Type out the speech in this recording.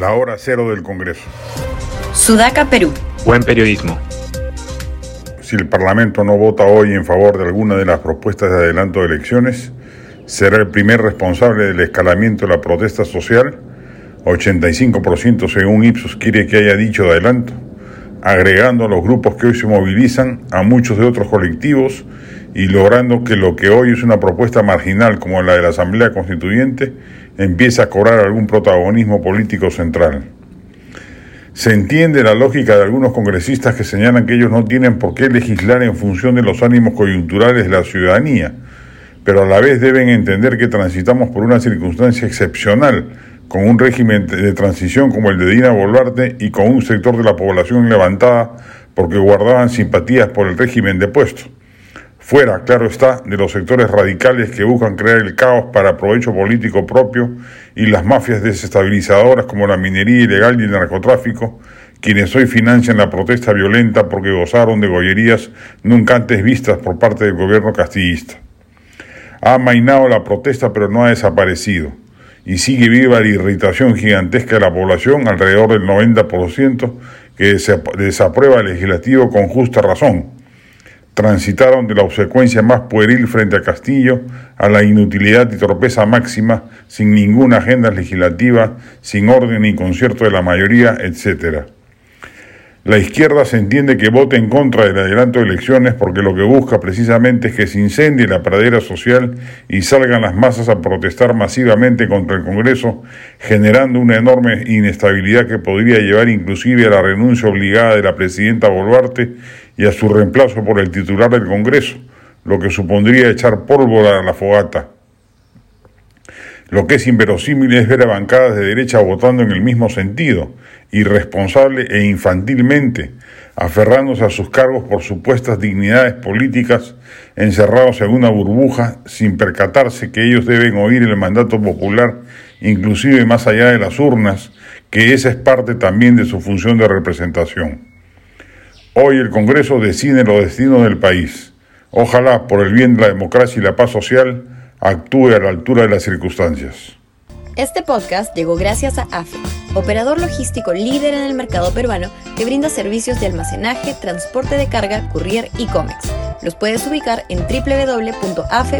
La hora cero del Congreso. Sudaca, Perú. Buen periodismo. Si el Parlamento no vota hoy en favor de alguna de las propuestas de adelanto de elecciones, será el primer responsable del escalamiento de la protesta social. 85% según Ipsos quiere que haya dicho de adelanto, agregando a los grupos que hoy se movilizan a muchos de otros colectivos y logrando que lo que hoy es una propuesta marginal como la de la Asamblea Constituyente empiece a cobrar algún protagonismo político central. Se entiende la lógica de algunos congresistas que señalan que ellos no tienen por qué legislar en función de los ánimos coyunturales de la ciudadanía, pero a la vez deben entender que transitamos por una circunstancia excepcional, con un régimen de transición como el de Dina Boluarte y con un sector de la población levantada porque guardaban simpatías por el régimen depuesto. Fuera, claro está, de los sectores radicales que buscan crear el caos para provecho político propio y las mafias desestabilizadoras como la minería ilegal y el narcotráfico, quienes hoy financian la protesta violenta porque gozaron de gollerías nunca antes vistas por parte del gobierno castillista. Ha amainado la protesta pero no ha desaparecido y sigue viva la irritación gigantesca de la población, alrededor del 90%, que desaprueba el legislativo con justa razón transitaron de la obsecuencia más pueril frente a Castillo a la inutilidad y torpeza máxima, sin ninguna agenda legislativa, sin orden ni concierto de la mayoría, etc. La izquierda se entiende que vote en contra del adelanto de elecciones porque lo que busca precisamente es que se incendie la pradera social y salgan las masas a protestar masivamente contra el Congreso, generando una enorme inestabilidad que podría llevar inclusive a la renuncia obligada de la presidenta Boluarte y a su reemplazo por el titular del Congreso, lo que supondría echar pólvora a la fogata. Lo que es inverosímil es ver a bancadas de derecha votando en el mismo sentido, irresponsable e infantilmente, aferrándose a sus cargos por supuestas dignidades políticas, encerrados en una burbuja, sin percatarse que ellos deben oír el mandato popular, inclusive más allá de las urnas, que esa es parte también de su función de representación. Hoy el Congreso decide los destinos del país. Ojalá, por el bien de la democracia y la paz social, actúe a la altura de las circunstancias. Este podcast llegó gracias a AFE, operador logístico líder en el mercado peruano que brinda servicios de almacenaje, transporte de carga, courier y cómics. Los puedes ubicar en www.afe.pe.